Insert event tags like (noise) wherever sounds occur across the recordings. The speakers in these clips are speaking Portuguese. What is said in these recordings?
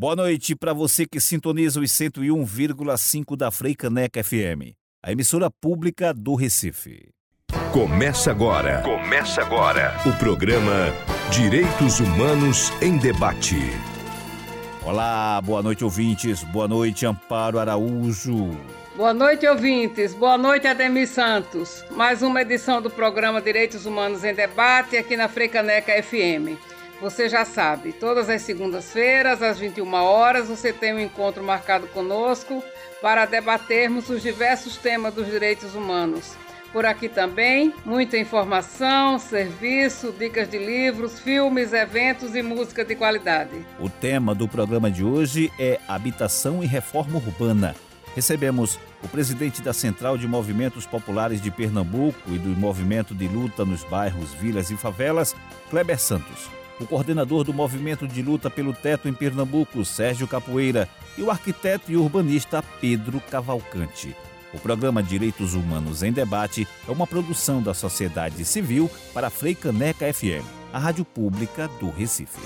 Boa noite para você que sintoniza os 101,5 da Freicaneca FM, a emissora pública do Recife. Começa agora. Começa agora. O programa Direitos Humanos em Debate. Olá, boa noite, ouvintes. Boa noite, Amparo Araújo. Boa noite, ouvintes. Boa noite, Ademir Santos. Mais uma edição do programa Direitos Humanos em Debate aqui na Freicaneca FM. Você já sabe, todas as segundas-feiras, às 21 horas, você tem um encontro marcado conosco para debatermos os diversos temas dos direitos humanos. Por aqui também, muita informação, serviço, dicas de livros, filmes, eventos e música de qualidade. O tema do programa de hoje é Habitação e Reforma Urbana. Recebemos o presidente da Central de Movimentos Populares de Pernambuco e do Movimento de Luta nos Bairros, Vilas e Favelas, Kleber Santos o coordenador do Movimento de Luta pelo Teto em Pernambuco, Sérgio Capoeira, e o arquiteto e urbanista Pedro Cavalcante. O programa Direitos Humanos em Debate é uma produção da sociedade civil para a Freicaneca FM, a rádio pública do Recife.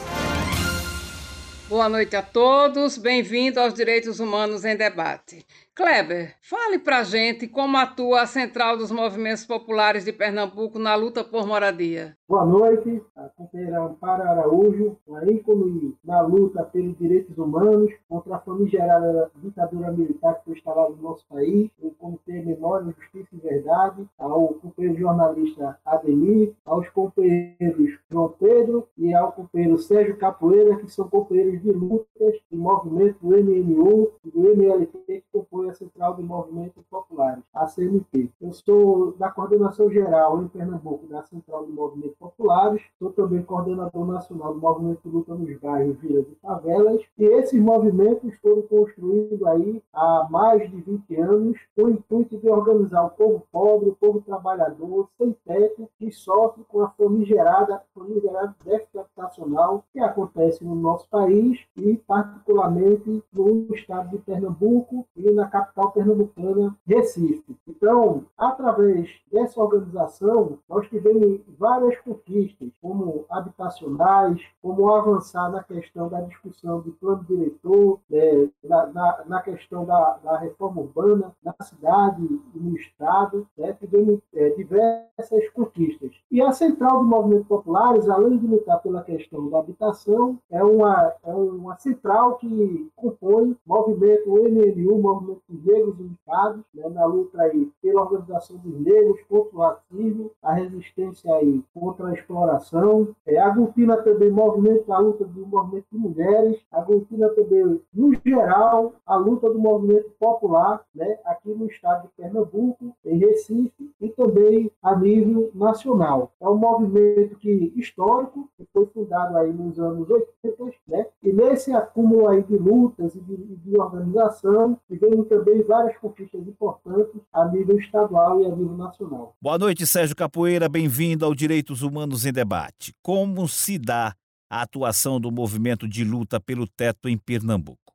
Boa noite a todos, bem-vindo aos Direitos Humanos em Debate. Kleber, fale pra gente como atua a Central dos Movimentos Populares de Pernambuco na luta por moradia. Boa noite, a companheira Amparo Araújo, uma ícone na luta pelos direitos humanos contra a famigerada ditadura militar que foi instalada no nosso país, o Comitê Memória, Justiça e Verdade, ao companheiro jornalista Ademir, aos companheiros João Pedro e ao companheiro Sérgio Capoeira, que são companheiros de lutas do movimento do MNU e do MLT, que compõem a Central de Movimentos Populares, a CMP. Eu sou da coordenação geral em Pernambuco da Central de Movimentos Populares, sou também coordenador nacional do Movimento Luta nos Bairros, Vilas e Favelas, e esses movimentos foram construídos aí há mais de 20 anos com o intuito de organizar o povo pobre, o povo trabalhador, sem teto, que sofre com a famigerada, famigerada déficit habitacional que acontece no nosso país e particularmente no estado de Pernambuco e na capital pernambucana, Recife. Então, através dessa organização, nós tivemos várias conquistas, como habitacionais, como avançar na questão da discussão do plano diretor, é, na, na, na, questão da, da, reforma urbana na cidade e no Estado, né? tivemos é, diversas conquistas. E a Central do Movimento Populares, além de lutar pela questão da habitação, é uma, é uma central que compõe movimento MNU, movimento negros unificados, né, na luta aí pela organização dos negros contra o racismo, a resistência aí contra a exploração, é, aglutina também movimento, a luta do movimento de mulheres, aglutina também, no geral, a luta do movimento popular, né, aqui no estado de Pernambuco, em Recife, e também a nível nacional. É um movimento que histórico, que foi fundado aí nos anos 80, né, e nesse acúmulo aí de lutas e de, de organização, tivemos também várias conquistas importantes a nível estadual e a nível nacional. Boa noite, Sérgio Capoeira. Bem-vindo ao Direitos Humanos em Debate. Como se dá a atuação do movimento de luta pelo teto em Pernambuco?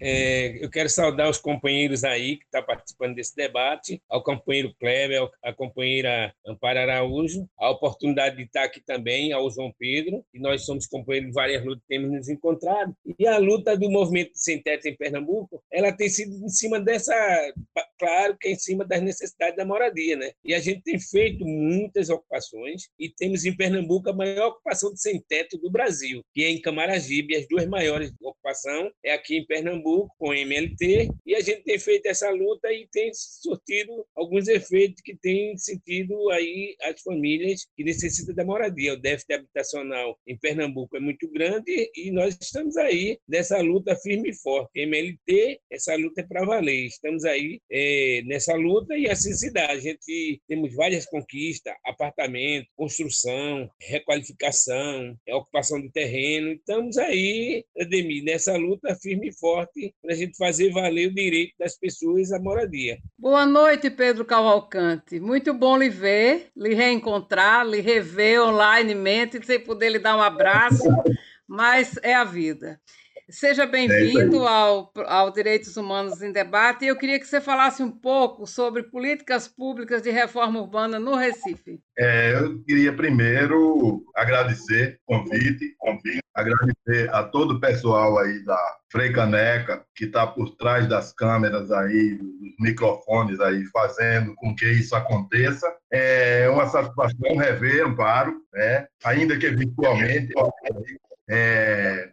É, eu quero saudar os companheiros aí que estão tá participando desse debate, ao companheiro Kleber, à companheira Amparo Araújo, a oportunidade de estar aqui também, ao João Pedro, e nós somos companheiros de várias lutas, temos nos encontrado. E a luta do movimento sem teto em Pernambuco, ela tem sido em cima dessa, claro que é em cima das necessidades da moradia, né? E a gente tem feito muitas ocupações e temos em Pernambuco a maior ocupação de sem teto do Brasil, que é em Camaragibe, as duas maiores ocupação é aqui em Pernambuco Pernambuco com o MLT e a gente tem feito essa luta e tem surtido alguns efeitos que têm sentido aí as famílias que necessitam da moradia. O déficit habitacional em Pernambuco é muito grande e nós estamos aí nessa luta firme e forte. MLT, essa luta é para valer. Estamos aí é, nessa luta e assim se dá. A gente temos várias conquistas, apartamento, construção, requalificação, ocupação de terreno. Estamos aí, Ademir, nessa luta firme e forte para a gente fazer valer o direito das pessoas à moradia. Boa noite, Pedro Cavalcante. Muito bom lhe ver, lhe reencontrar, lhe rever online, sem poder lhe dar um abraço, (laughs) mas é a vida. Seja bem-vindo ao, ao Direitos Humanos em Debate. E eu queria que você falasse um pouco sobre políticas públicas de reforma urbana no Recife. É, eu queria primeiro agradecer o convite, convite, agradecer a todo o pessoal aí da Freicaneca, que está por trás das câmeras aí, dos microfones aí, fazendo com que isso aconteça. É uma satisfação rever Amparo, né? ainda que virtualmente. É,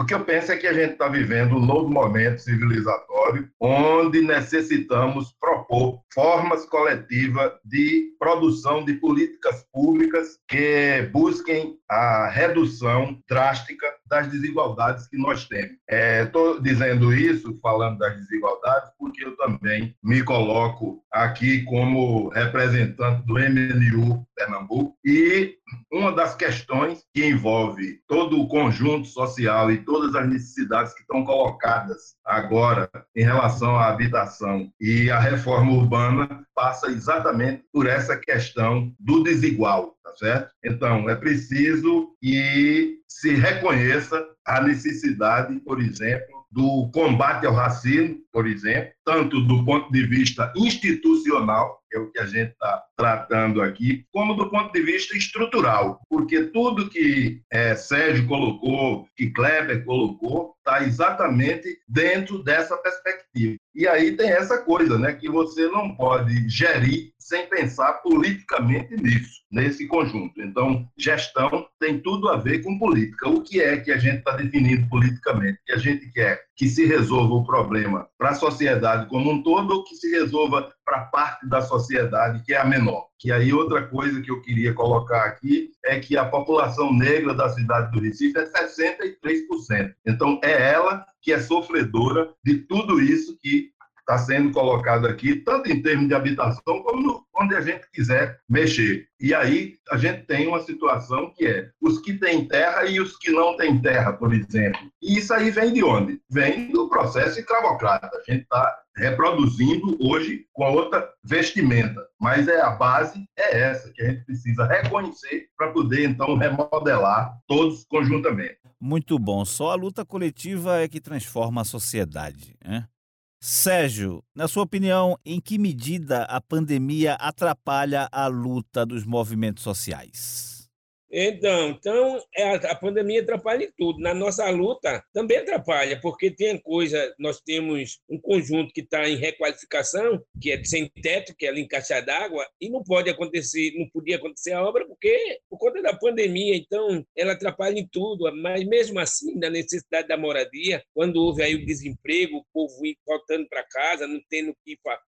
o que eu penso é que a gente está vivendo um novo momento civilizatório, onde necessitamos propor formas coletivas de produção de políticas públicas que busquem a redução drástica das desigualdades que nós temos. Estou é, dizendo isso, falando das desigualdades, porque eu também me coloco aqui como representante do MNU Pernambuco e uma das questões que envolve todo o conjunto social e todas as necessidades que estão colocadas agora em relação à habitação e à reforma urbana passa exatamente por essa questão do desigual, tá certo? Então, é preciso que se reconheça a necessidade, por exemplo, do combate ao racismo, por exemplo, tanto do ponto de vista institucional, é o que a gente está tratando aqui, como do ponto de vista estrutural, porque tudo que é, Sérgio colocou, que Kleber colocou, está exatamente dentro dessa perspectiva. E aí tem essa coisa, né, que você não pode gerir sem pensar politicamente nisso, nesse conjunto. Então, gestão tem tudo a ver com política. O que é que a gente está definindo politicamente? Que a gente quer que se resolva o problema para a sociedade como um todo ou que se resolva para parte da sociedade que é a menor. Que aí outra coisa que eu queria colocar aqui é que a população negra da cidade do Recife é 63%. Então é ela que é sofredora de tudo isso que está sendo colocado aqui, tanto em termos de habitação, como no, onde a gente quiser mexer. E aí a gente tem uma situação que é os que têm terra e os que não têm terra, por exemplo. E isso aí vem de onde? Vem do processo escravocrata. A gente está reproduzindo hoje com outra vestimenta. Mas é a base é essa que a gente precisa reconhecer para poder então remodelar todos conjuntamente. Muito bom. Só a luta coletiva é que transforma a sociedade, né? Sérgio, na sua opinião, em que medida a pandemia atrapalha a luta dos movimentos sociais? Então, então é, a pandemia atrapalha em tudo. Na nossa luta também atrapalha, porque tem coisa, nós temos um conjunto que está em requalificação, que é sem teto, que é ali em caixa d'água, e não pode acontecer, não podia acontecer a obra porque por conta da pandemia, então ela atrapalha em tudo. Mas mesmo assim, da necessidade da moradia, quando houve aí o desemprego, o povo voltando para casa, não tendo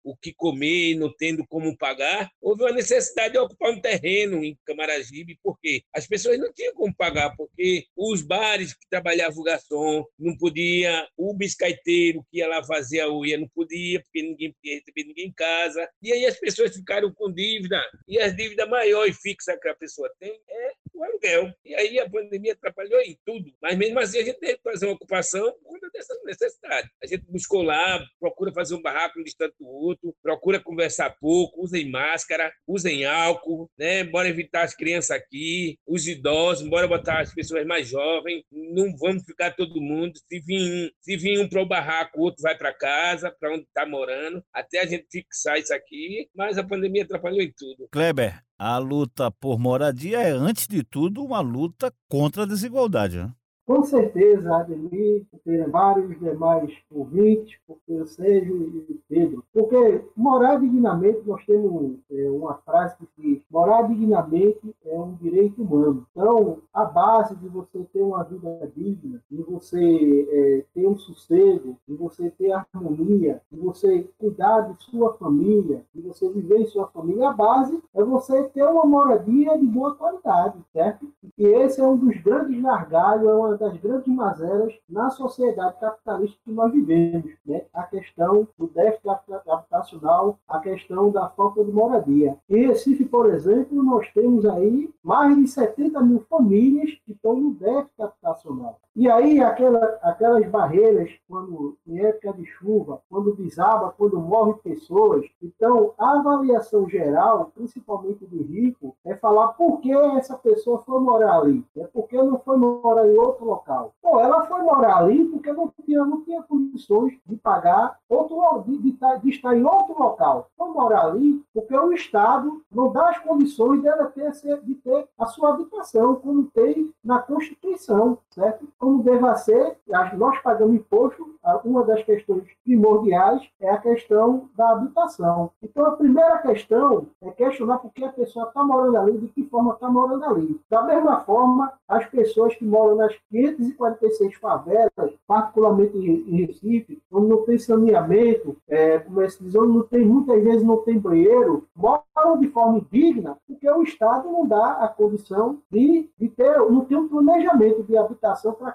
o que comer, não tendo como pagar, houve uma necessidade de ocupar um terreno em Camaragibe, por quê? As pessoas não tinham como pagar, porque os bares que trabalhavam o garçom não podia, o biscaiteiro que ia lá fazer a unha não podia, porque ninguém podia receber ninguém em casa. E aí as pessoas ficaram com dívida, e a dívida maior e fixa que a pessoa tem é o aluguel. E aí a pandemia atrapalhou em tudo. Mas mesmo assim a gente teve que fazer uma ocupação por conta dessa necessidade. A gente buscou lá, procura fazer um barraco um distante do outro, procura conversar pouco, usem máscara, usem álcool, né? Bora evitar as crianças aqui, os idosos, bora botar as pessoas mais jovens, não vamos ficar todo mundo. Se vir um, se vir um para o barraco, o outro vai para casa, para onde está morando, até a gente fixar isso aqui. Mas a pandemia atrapalhou em tudo. Kleber, a luta por moradia é, antes de tudo, uma luta contra a desigualdade. Né? Com certeza, Ademir, ter vários demais ouvintes, porque eu Sérgio e Pedro. Porque morar dignamente, nós temos é, uma frase que diz: morar dignamente é um direito humano. Então, a base de você ter uma vida digna, de você é, ter um sossego, de você ter harmonia, de você cuidar de sua família, de você viver em sua família, a base é você ter uma moradia de boa qualidade, certo? E esse é um dos grandes gargalhos, é uma das grandes mazelas na sociedade capitalista que nós vivemos. Né? A questão do déficit habitacional, a questão da falta de moradia. Em Recife, por exemplo, nós temos aí mais de 70 mil famílias que estão no déficit habitacional. E aí, aquela, aquelas barreiras quando em época de chuva, quando desaba, quando morrem pessoas. Então, a avaliação geral, principalmente do rico, é falar por que essa pessoa foi morar ali. É porque não foi morar em outro local. Bom, ela foi morar ali porque não tinha, não tinha condições de pagar outro de, de, de estar em outro local. Foi morar ali porque o Estado não dá as condições dela ter, de ter a sua habitação, como tem na Constituição, certo? Como deva ser, nós pagamos imposto, uma das questões primordiais é a questão da habitação. Então, a primeira questão é questionar por que a pessoa está morando ali, de que forma está morando ali. Da mesma forma, as pessoas que moram nas 546 favelas, particularmente em Recife, onde não tem saneamento, é, como é diz, onde não tem, muitas vezes não tem banheiro, moram de forma indigna, porque o Estado não dá a condição de, de ter, não tem um planejamento de habitação para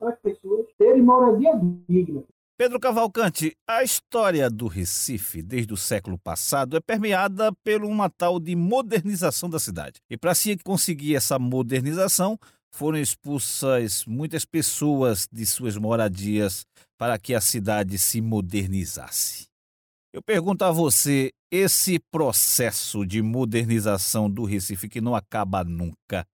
as pessoas terem moradia digna. Pedro Cavalcante, a história do Recife desde o século passado é permeada por uma tal de modernização da cidade. E para se conseguir essa modernização, foram expulsas muitas pessoas de suas moradias para que a cidade se modernizasse. Eu pergunto a você, esse processo de modernização do Recife que não acaba nunca,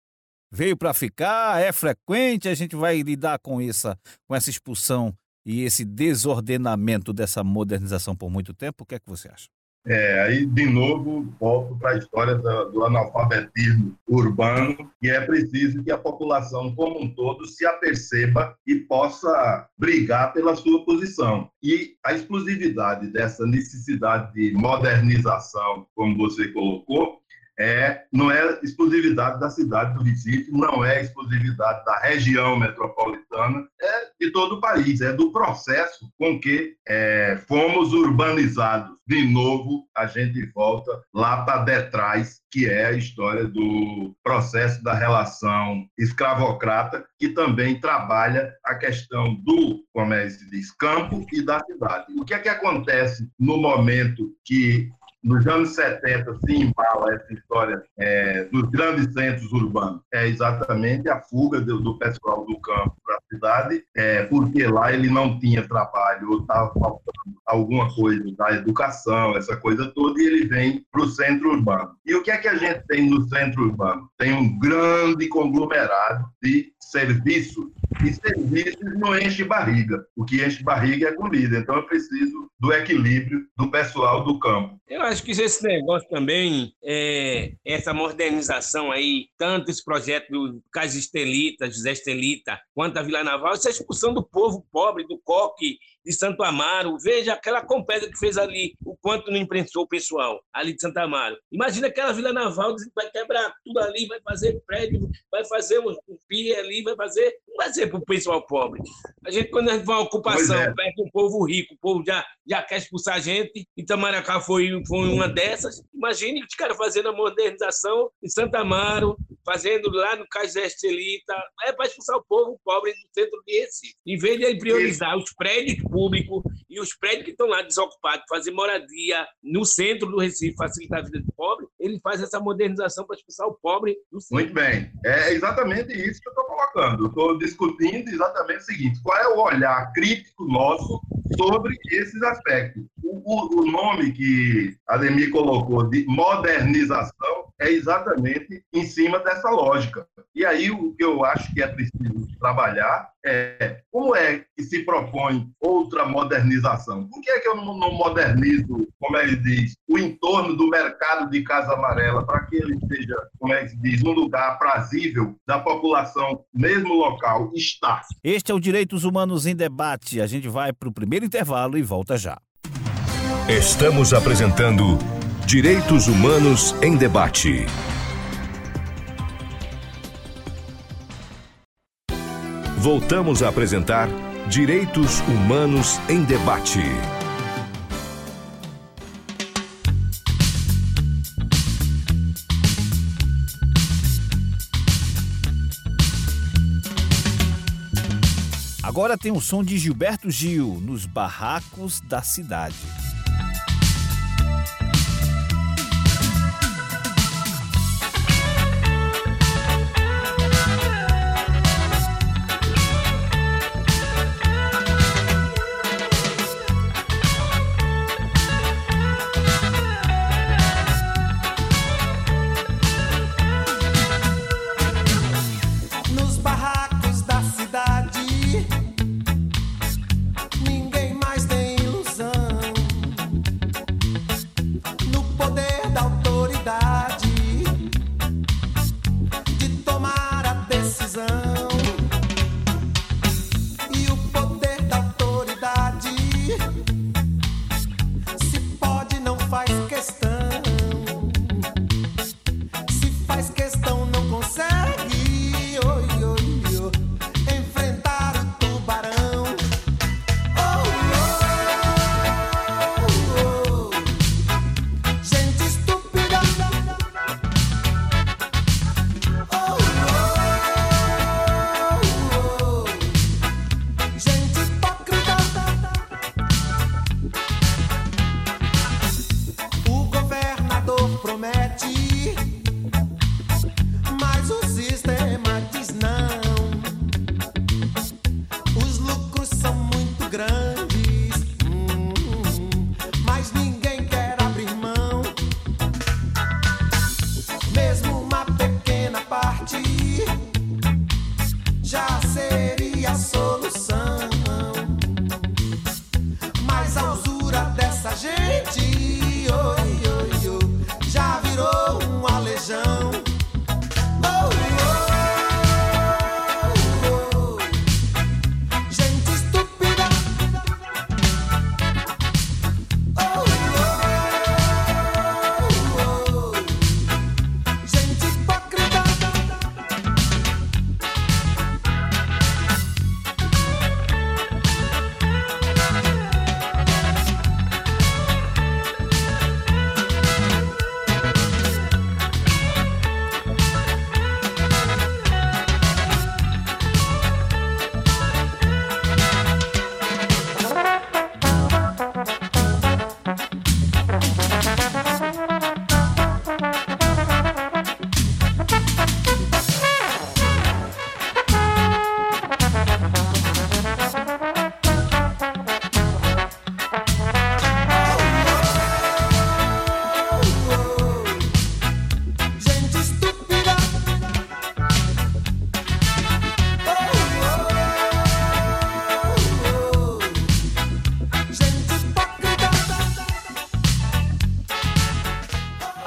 veio para ficar? É frequente? A gente vai lidar com essa, com essa expulsão e esse desordenamento dessa modernização por muito tempo? O que é que você acha? É, aí, de novo, volto para a história do, do, analfabetismo urbano, e é preciso que a população como um todo se aperceba e possa brigar pela sua posição. E a exclusividade dessa necessidade de modernização, como você colocou, é, não é exclusividade da cidade do Recife, não é exclusividade da região metropolitana, é de todo o país, é do processo com que é, fomos urbanizados. De novo, a gente volta lá para detrás, que é a história do processo da relação escravocrata, que também trabalha a questão do, que se diz, campo e da cidade. O que é que acontece no momento que nos anos 70 se embala essa história é, dos grandes centros urbanos. É exatamente a fuga do, do pessoal do campo para a cidade, é, porque lá ele não tinha trabalho ou estava faltando alguma coisa da educação, essa coisa toda, e ele vem para o centro urbano. E o que é que a gente tem no centro urbano? Tem um grande conglomerado de serviços e serviços não enche barriga. O que enche barriga é comida. Então eu preciso do equilíbrio do pessoal do campo. Eu acho que esse negócio também, é, essa modernização aí, tanto esse projeto do Casa Estelita, José Estelita, quanto a Vila Naval, essa expulsão do povo pobre, do coque, de Santo Amaro, veja aquela compesa que fez ali, o quanto não imprensou o pessoal ali de Santo Amaro. Imagina aquela Vila Naval, vai quebrar tudo ali, vai fazer prédio, vai fazer um, um pia ali, vai fazer. Não vai ser para o pessoal pobre. A gente, quando a gente vai uma ocupação, é. perde um povo rico, o povo já, já quer expulsar a gente, Itamaracá foi, foi uma dessas. Imagine os caras fazendo a modernização em Santo Amaro, fazendo lá no Cais Estelita, é para expulsar o povo pobre do centro de Recife. Em vez de priorizar os prédios público e os prédios que estão lá desocupados, fazer moradia no centro do Recife, facilitar a vida do pobre, ele faz essa modernização para expulsar o pobre do centro. Muito bem. É exatamente isso que eu estou colocando. Estou discutindo exatamente o seguinte: qual é o olhar crítico nosso sobre esses aspectos? O, o, nome que Ademir colocou de modernização é exatamente em cima dessa lógica. E aí o que eu acho que é preciso trabalhar é como é que se propõe outra modernização? Por que é que eu não, não modernizo, como ele diz, o entorno do mercado de Casa Amarela para que ele seja, como é que se diz, um lugar aprazível da população, mesmo local, estar? Este é o Direitos Humanos em Debate. A gente vai para o primeiro intervalo e volta já. Estamos apresentando Direitos Humanos em Debate. Voltamos a apresentar Direitos Humanos em Debate. Agora tem o som de Gilberto Gil nos barracos da cidade.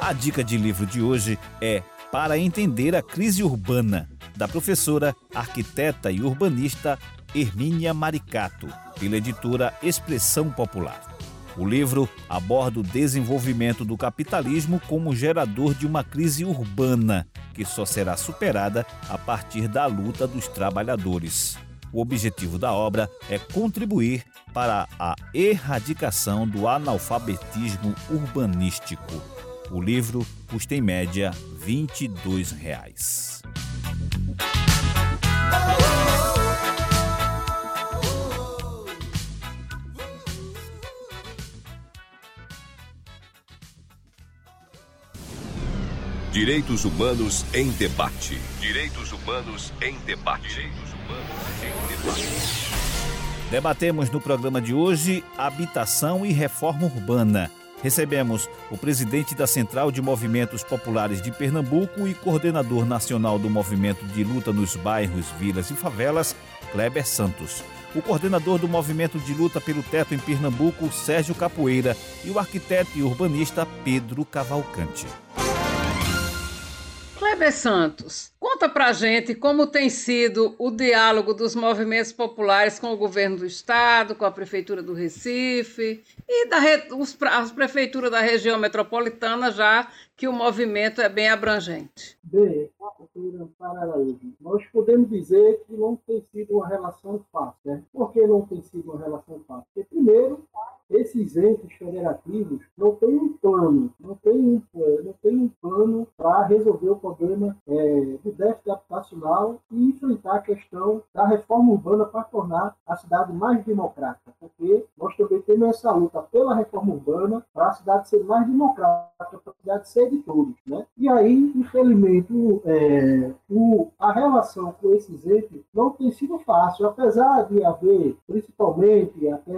A dica de livro de hoje é Para Entender a Crise Urbana, da professora, arquiteta e urbanista Hermínia Maricato, pela editora Expressão Popular. O livro aborda o desenvolvimento do capitalismo como gerador de uma crise urbana, que só será superada a partir da luta dos trabalhadores. O objetivo da obra é contribuir para a erradicação do analfabetismo urbanístico. O livro custa em média 22 reais. Direitos Humanos em Debate. Direitos Humanos em Debate. Direitos Humanos em Debate. Debatemos no programa de hoje habitação e reforma urbana recebemos o presidente da Central de Movimentos Populares de Pernambuco e coordenador nacional do Movimento de Luta nos Bairros, Vilas e Favelas, Kleber Santos. O coordenador do Movimento de Luta pelo Teto em Pernambuco, Sérgio Capoeira, e o arquiteto e urbanista Pedro Cavalcante. Kleber Santos, conta pra gente como tem sido o diálogo dos movimentos populares com o governo do estado, com a prefeitura do Recife e da, os, as prefeituras da região metropolitana, já que o movimento é bem abrangente. Bem, nós podemos dizer que não tem sido uma relação fácil. Né? Por que não tem sido uma relação fácil? Porque, primeiro, esses entes federativos não têm um plano, não têm um, não têm um plano para resolver o problema é, do déficit habitacional e enfrentar a questão da reforma urbana para tornar a cidade mais democrática, porque também temos essa luta pela reforma urbana para a cidade ser mais democrática, para a cidade ser de todos. Né? E aí, infelizmente, é, o, a relação com esses entes não tem sido fácil, apesar de haver, principalmente até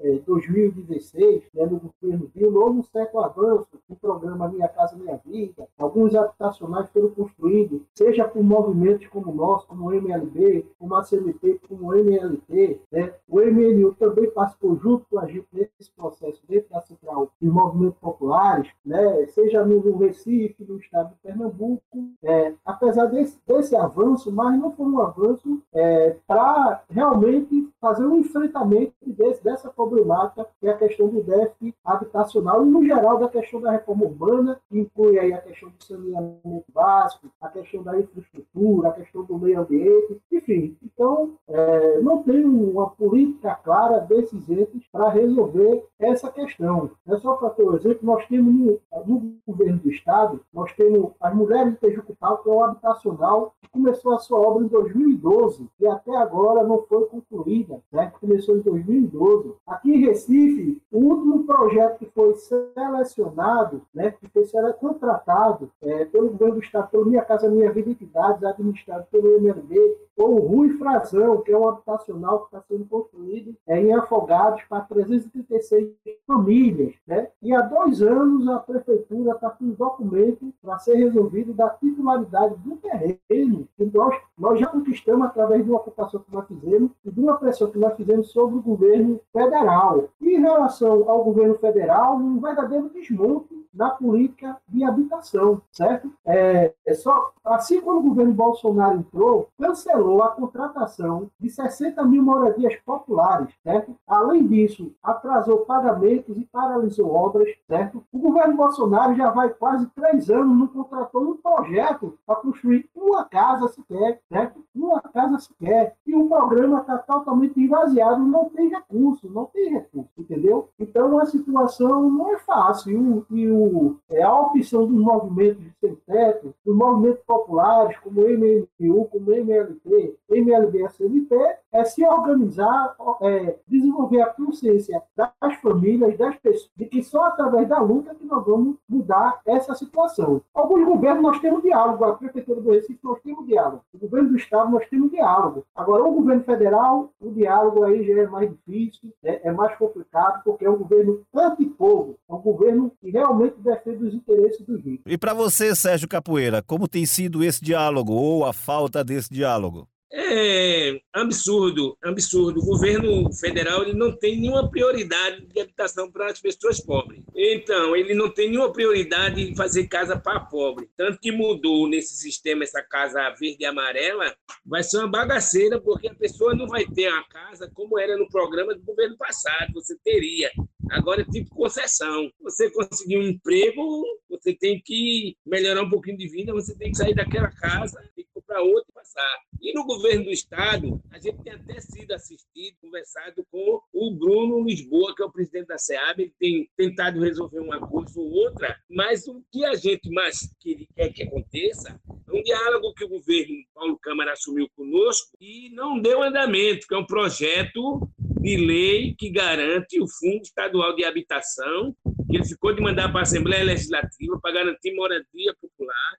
é, 2000 2016, né, no governo Dilma, houve um certo avanço no programa Minha Casa Minha Vida. Alguns habitacionais foram construídos, seja por movimentos como o nosso, como o MLB, como a CMT, como o MLT. Né? O MNU também participou junto com a gente nesse processo dentro da Central de Movimentos Populares, né? seja no Recife, no estado de Pernambuco. É, apesar desse, desse avanço, mas não foi um avanço é, para realmente fazer um enfrentamento desse, dessa problemática que é a questão do déficit habitacional e, no geral, da questão da reforma urbana, que inclui aí a questão do saneamento básico, a questão da infraestrutura, a questão do meio ambiente, enfim. Então, é, não tem uma política clara desses entes para resolver essa questão. É só para ter um exemplo, nós temos no, no, governo do Estado, nós temos as Mulheres de Tejucutal, que é o habitacional, que começou a sua obra em 2012 e até agora não foi concluída, né? começou em 2012. Aqui em Recife, o último projeto que foi selecionado, né, que foi contratado é, pelo governo do Estado, pelo Minha Casa Minha Vida Entidades, administrado pelo MLB, foi o Rui Frazão, que é um habitacional que está sendo construído é, em Afogados para 336 famílias. Né? E há dois anos a prefeitura está com um documento para ser resolvido da titularidade do terreno, que nós, nós já conquistamos através de uma ocupação que nós fizemos e de uma pressão que nós fizemos sobre o governo federal. E em relação ao governo federal, um verdadeiro desmonte na política de habitação, certo? É, é só assim quando o governo Bolsonaro entrou, cancelou a contratação de 60 mil moradias populares, certo? Além disso, atrasou pagamentos e paralisou obras, certo? O governo Bolsonaro já vai quase três anos não contratou um projeto para construir uma casa sequer, certo? Uma casa sequer. E o programa está totalmente esvaziado, não tem recurso, não tem recurso, entendeu? Então a situação não é fácil. E o é, a opção dos movimentos de sem teto, dos movimentos populares, como MMU, como MLT, MLB, SLT, é se organizar, é, desenvolver a consciência das famílias, das pessoas, de que só através da luta que nós vamos mudar essa situação. Alguns governos nós temos diálogo, a Prefeitura do Recife nós temos diálogo, o governo do Estado nós temos diálogo. Agora, o governo federal, o diálogo aí já é mais difícil, é, é mais complicado, porque é um governo antipovo, é um governo que realmente defende os interesses dos ricos. E para você, Sérgio Capoeira, como tem sido esse diálogo ou a falta desse diálogo? É absurdo, absurdo. O governo federal ele não tem nenhuma prioridade de habitação para as pessoas pobres. Então, ele não tem nenhuma prioridade de fazer casa para pobre. Tanto que mudou nesse sistema essa casa verde e amarela, vai ser uma bagaceira, porque a pessoa não vai ter a casa como era no programa do governo passado. Você teria. Agora é tipo concessão. Você conseguir um emprego, você tem que melhorar um pouquinho de vida, você tem que sair daquela casa, que comprar outra e passar. E no governo do Estado, a gente tem até sido assistido, conversado com o Bruno Lisboa, que é o presidente da SEAB, ele tem tentado resolver uma coisa ou outra, mas o que a gente mais quer que aconteça é um diálogo que o governo Paulo Câmara assumiu conosco e não deu andamento, que é um projeto de lei que garante o Fundo Estadual de Habitação, que ele ficou de mandar para a Assembleia Legislativa para garantir moradia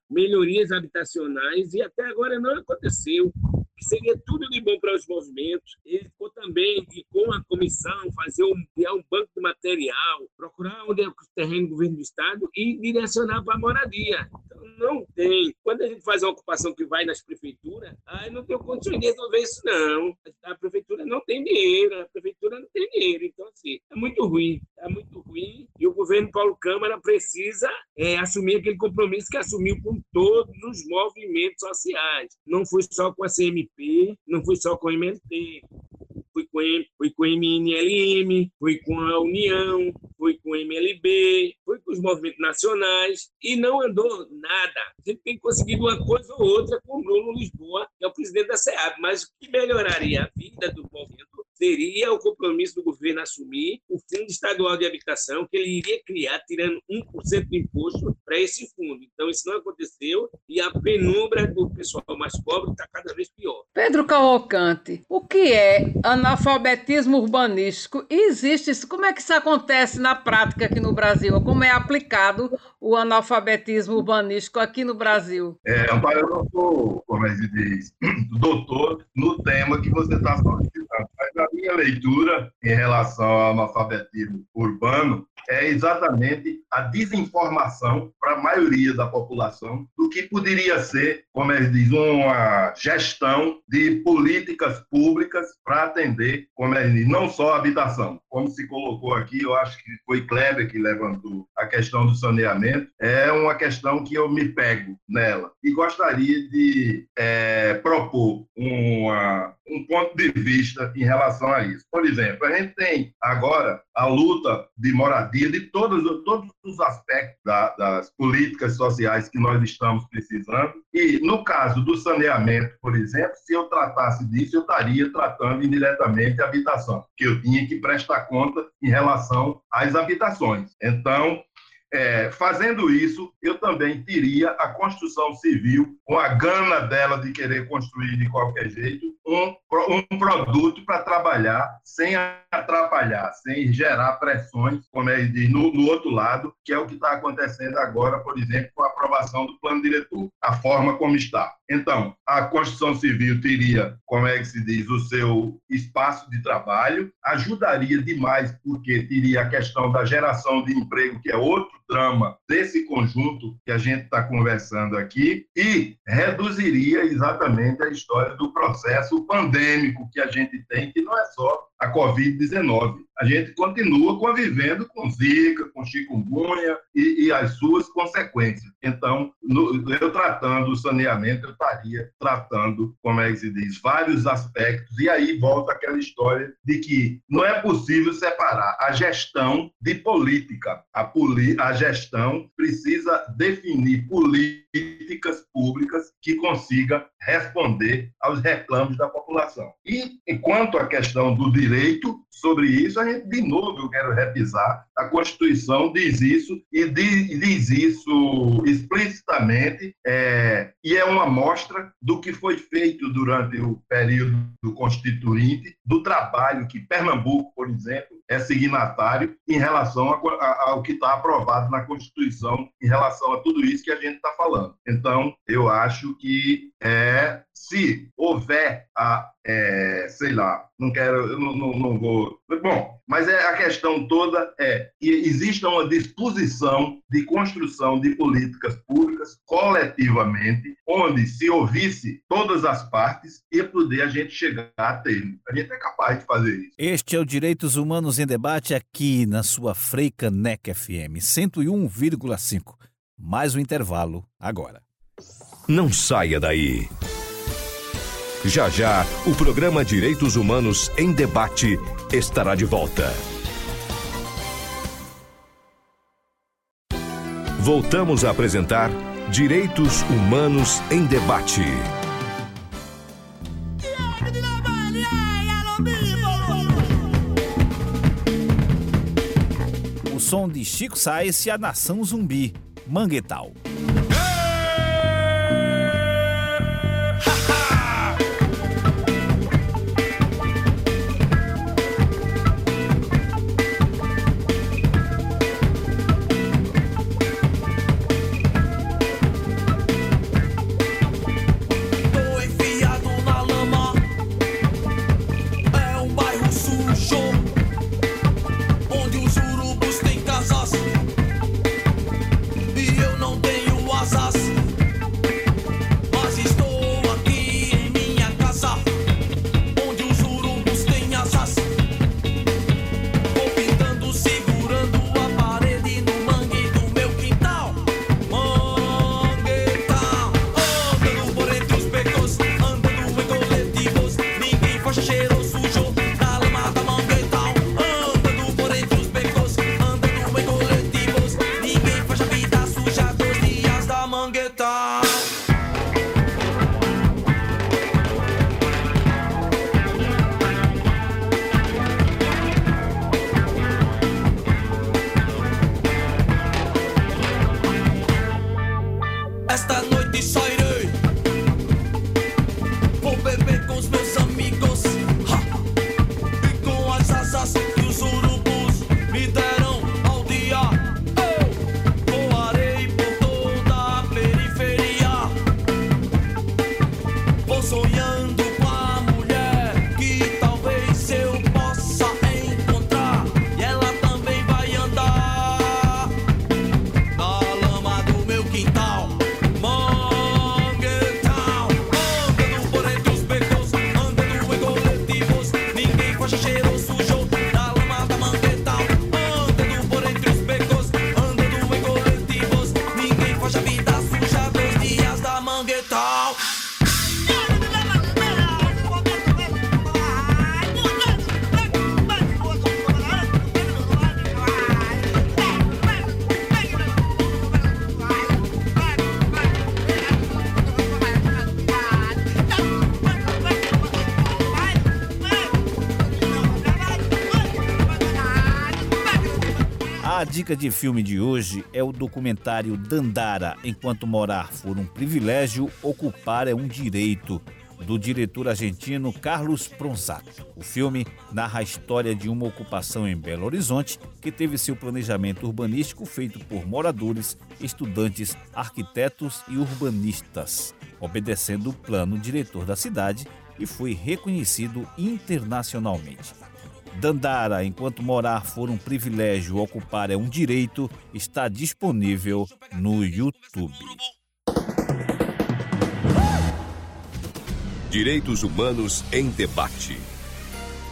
melhorias habitacionais, e até agora não aconteceu que seria tudo de bom para os movimentos. Ele ficou também com a comissão, fazer um, criar um banco de material, procurar onde é o terreno do governo do Estado e direcionar para a moradia. Não tem. Quando a gente faz uma ocupação que vai nas prefeituras, aí não tem condições de resolver isso, não. A prefeitura não tem dinheiro, a prefeitura não tem dinheiro. Então, assim, é muito ruim. É muito ruim. E o governo Paulo Câmara precisa é, assumir aquele compromisso que assumiu com todos os movimentos sociais. Não foi só com a CMP MP, não fui só com o MLT, fui com, fui com MNLM, fui com a União, fui com o MLB, fui com os movimentos nacionais e não andou nada. Gente tem conseguido uma coisa ou outra com o Bruno Lisboa, que é o presidente da SEAB, mas o que melhoraria a vida do movimento seria o compromisso do governo assumir o Fundo Estadual de Habitação, que ele iria criar, tirando 1% do imposto para esse fundo. Então, isso não aconteceu e a penumbra do pessoal mais pobre está cada vez pior. Pedro Cavalcante, o que é analfabetismo urbanístico? E existe isso? Como é que isso acontece na prática aqui no Brasil? Como é aplicado o analfabetismo urbanístico aqui no Brasil? É, Amparo, eu não sou, como é que diz, (clears throat) doutor no tema que você está solicitando, mas a minha leitura em relação ao analfabetismo urbano é exatamente a desinformação para a maioria da população do que poderia ser, como ele diz, uma gestão de políticas públicas para atender, como ele diz, não só a habitação. Como se colocou aqui, eu acho que foi Kleber que levantou a questão do saneamento, é uma questão que eu me pego nela e gostaria de é, propor uma, um ponto de vista em relação a isso. Por exemplo, a gente tem agora a luta de moradia de todos, todos os aspectos da, das políticas sociais que nós estamos precisando. E, no caso do saneamento, por exemplo, se eu tratasse disso, eu estaria tratando indiretamente a habitação, que eu tinha que prestar conta em relação às habitações. Então, é, fazendo isso, eu também teria a construção civil, com a gana dela de querer construir de qualquer jeito, um, um produto para trabalhar sem atrapalhar, sem gerar pressões, como é de, no, no outro lado, que é o que está acontecendo agora, por exemplo, com a aprovação do plano diretor, a forma como está. Então, a construção civil teria, como é que se diz, o seu espaço de trabalho, ajudaria demais, porque teria a questão da geração de emprego, que é outro desse conjunto que a gente está conversando aqui, e reduziria exatamente a história do processo pandêmico que a gente tem, que não é só a Covid-19. A gente continua convivendo com Zika, com chikungunya e, e as suas consequências. Então, no, eu tratando o saneamento, eu estaria tratando, como é que se diz, vários aspectos. E aí volta aquela história de que não é possível separar a gestão de política. A, poli, a gestão precisa definir políticas públicas que consiga responder aos reclamos da população. E enquanto a questão do direito sobre isso, a gente, de novo, eu quero repisar, a Constituição diz isso e diz isso explicitamente, é, e é uma mostra do que foi feito durante o período constituinte, do trabalho que Pernambuco, por exemplo, é signatário em relação ao que está aprovado na Constituição, em relação a tudo isso que a gente está falando. Então, eu acho que é se houver a, é, sei lá, não quero, não, não, não, vou. Bom, mas é, a questão toda é que exista uma disposição de construção de políticas públicas coletivamente, onde se ouvisse todas as partes e poder a gente chegar a termo. A gente é capaz de fazer isso. Este é o Direitos Humanos em Debate aqui na sua Freicanec FM 101,5. Mais um intervalo agora. Não saia daí. Já já, o programa Direitos Humanos em Debate estará de volta. Voltamos a apresentar Direitos Humanos em Debate. O som de Chico Sainz e a Nação Zumbi, Manguetal. Young. Dica de filme de hoje é o documentário Dandara, Enquanto Morar For um Privilégio, Ocupar é um Direito, do diretor argentino Carlos Pronsato. O filme narra a história de uma ocupação em Belo Horizonte que teve seu planejamento urbanístico feito por moradores, estudantes, arquitetos e urbanistas, obedecendo o plano diretor da cidade e foi reconhecido internacionalmente. Dandara, enquanto morar for um privilégio, ocupar é um direito, está disponível no YouTube. Direitos Humanos em Debate.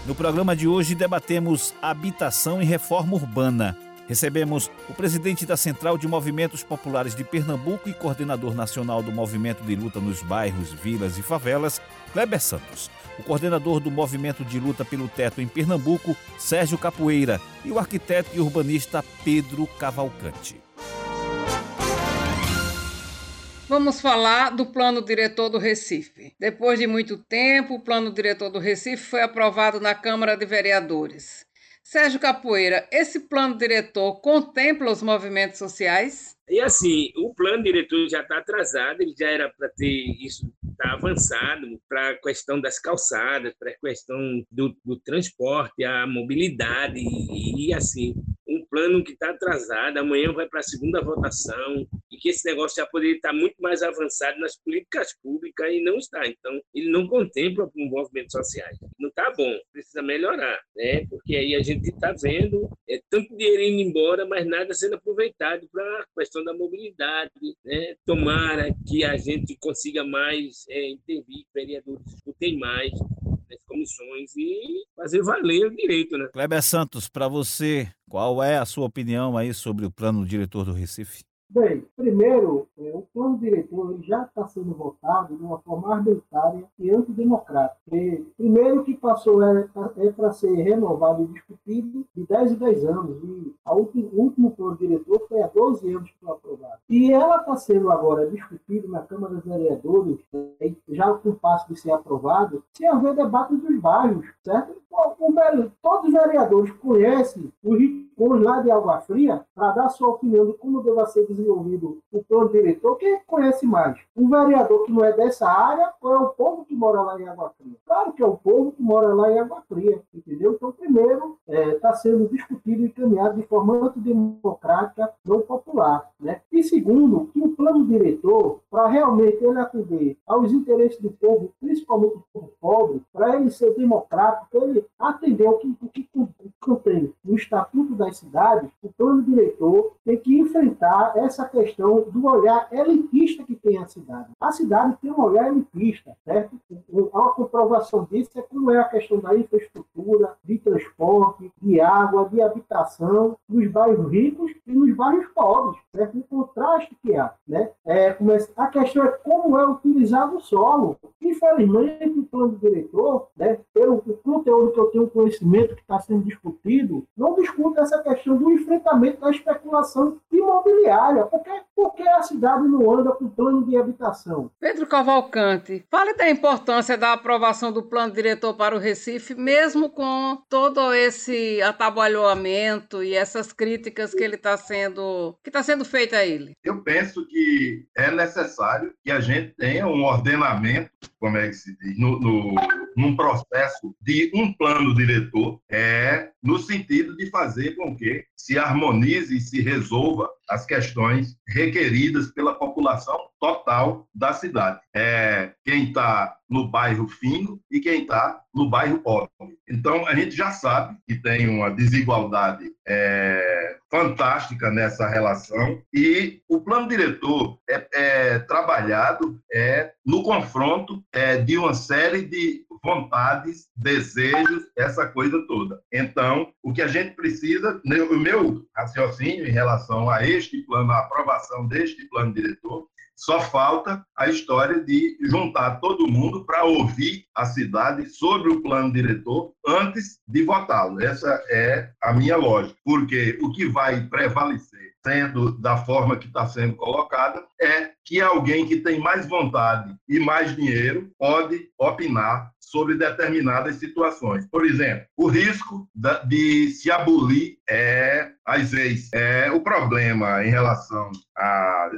No programa de hoje debatemos habitação e reforma urbana. Recebemos o presidente da Central de Movimentos Populares de Pernambuco e coordenador nacional do Movimento de Luta nos Bairros, Vilas e Favelas, Kleber Santos o coordenador do Movimento de Luta pelo Teto em Pernambuco, Sérgio Capoeira, e o arquiteto e urbanista Pedro Cavalcante. Vamos falar do plano diretor do Recife. Depois de muito tempo, o plano diretor do Recife foi aprovado na Câmara de Vereadores. Sérgio Capoeira, esse plano diretor contempla os movimentos sociais? E assim, o plano diretor já está atrasado, ele já era para ter isso tá avançado para a questão das calçadas, para a questão do, do, transporte, a mobilidade e, e assim um plano que está atrasado, amanhã vai para a segunda votação, e que esse negócio já poderia estar muito mais avançado nas políticas públicas e não está. Então, ele não contempla os movimentos sociais. Não está bom, precisa melhorar, né? porque aí a gente está vendo é, tanto dinheiro indo embora, mas nada sendo aproveitado para a questão da mobilidade. Né? Tomara que a gente consiga mais é, intervir, vereadores discutem mais, comissões e fazer valer o direito, né? Kleber Santos, para você, qual é a sua opinião aí sobre o plano diretor do Recife? Bem, primeiro, é, o plano diretor ele já está sendo votado de uma forma arbitrária e antidemocrática. E, primeiro que passou é, é para ser renovado e discutido de 10 em 10 anos. E a último, o último plano diretor foi há 12 anos que foi aprovado. E ela está sendo agora discutida na Câmara dos Vereadores, é, já com passo de ser aprovado, sem haver debate dos bairros, certo? O, o, todos os vereadores conhecem o rincões lá de Água Fria para dar sua opinião de como deva ser desenvolvido o plano diretor. Quem conhece mais? Um vereador que não é dessa área ou é o povo que mora lá em Água Fria? Claro que é o povo que mora lá em Água Fria, entendeu? Então, primeiro, está é, tá sendo discutido e encaminhado de forma antidemocrática, não popular. Né? E segundo, que o plano diretor, para realmente ele atender aos interesses do povo, principalmente do povo pobre, para ele ser democrático, ele atender o que, o que contém no Estatuto das Cidades, o plano diretor tem que enfrentar essa questão do olhar elitista que tem a cidade. A cidade tem um olhar elitista, certo? Uma comprovação disso é como é a questão da infraestrutura, de transporte, de água, de habitação, nos bairros ricos e nos bairros pobres, certo? O contraste que há, né? É, a questão é como é utilizado o solo. Infelizmente, o plano diretor, né, pelo conteúdo que eu tenho conhecimento que está sendo discutido, não discute essa questão do enfrentamento da especulação imobiliária. Porque, porque a cidade não anda com plano de habitação? Pedro Cavalcante, fale da importância da aprovação do plano diretor para o Recife, mesmo com todo esse atabalhoamento e essas críticas que ele está sendo que está sendo feita a ele. Eu penso que é necessário que a gente tenha um ordenamento, como é que se diz, no, no num processo de um plano diretor, é no sentido de fazer com que se harmonize e se resolva as questões requeridas pela população total da cidade. É quem está no bairro fino e quem está no bairro pobre. Então, a gente já sabe que tem uma desigualdade é, fantástica nessa relação e o plano diretor é, é trabalhado é, no confronto é, de uma série de vontades, desejos, essa coisa toda. Então, o que a gente precisa, o meu raciocínio em relação a este plano, a aprovação deste plano diretor, só falta a história de juntar todo mundo para ouvir a cidade sobre o plano diretor antes de votá-lo. Essa é a minha lógica, porque o que vai prevalecer sendo da forma que está sendo colocada, é que alguém que tem mais vontade e mais dinheiro pode opinar sobre determinadas situações. Por exemplo, o risco de se abolir é, as ex. É, o problema em relação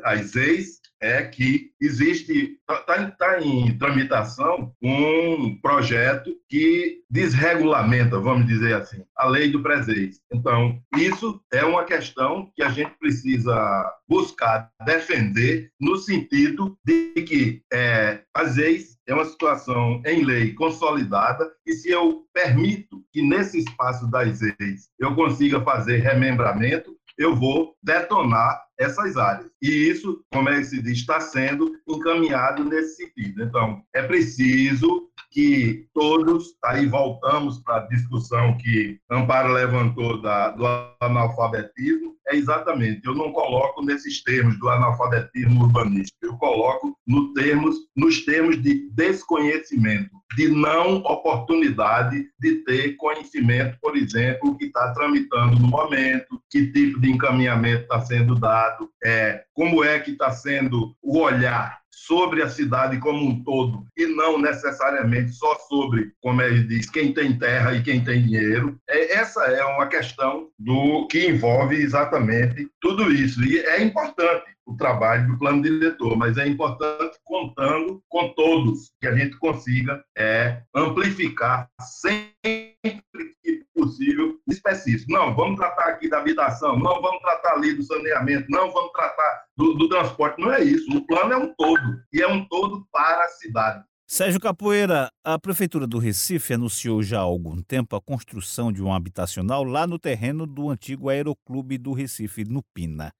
às ex é que existe, está tá em tramitação um projeto que desregulamenta, vamos dizer assim, a lei do presente. Então, isso é uma questão que a gente precisa buscar defender no sentido de que é, as leis é uma situação em lei consolidada e se eu permito que nesse espaço das leis eu consiga fazer remembramento, eu vou detonar essas áreas. E isso, como é que se diz, está sendo encaminhado nesse sentido. Então, é preciso que todos, aí voltamos para a discussão que Amparo levantou da, do analfabetismo, é exatamente, eu não coloco nesses termos do analfabetismo urbanístico, eu coloco no termos, nos termos de desconhecimento, de não oportunidade de ter conhecimento, por exemplo, o que está tramitando no momento, que tipo de encaminhamento está sendo dado, é, como é que está sendo o olhar sobre a cidade como um todo e não necessariamente só sobre, como ele diz, quem tem terra e quem tem dinheiro. É, essa é uma questão do que envolve exatamente tudo isso e é importante o trabalho do plano diretor, mas é importante contando com todos que a gente consiga é, amplificar sempre que possível específico. Não, vamos tratar aqui da habitação, não vamos tratar ali do saneamento, não vamos tratar do, do transporte. Não é isso. O plano é um todo e é um todo para a cidade. Sérgio Capoeira, a Prefeitura do Recife anunciou já há algum tempo a construção de um habitacional lá no terreno do antigo Aeroclube do Recife, no Pina.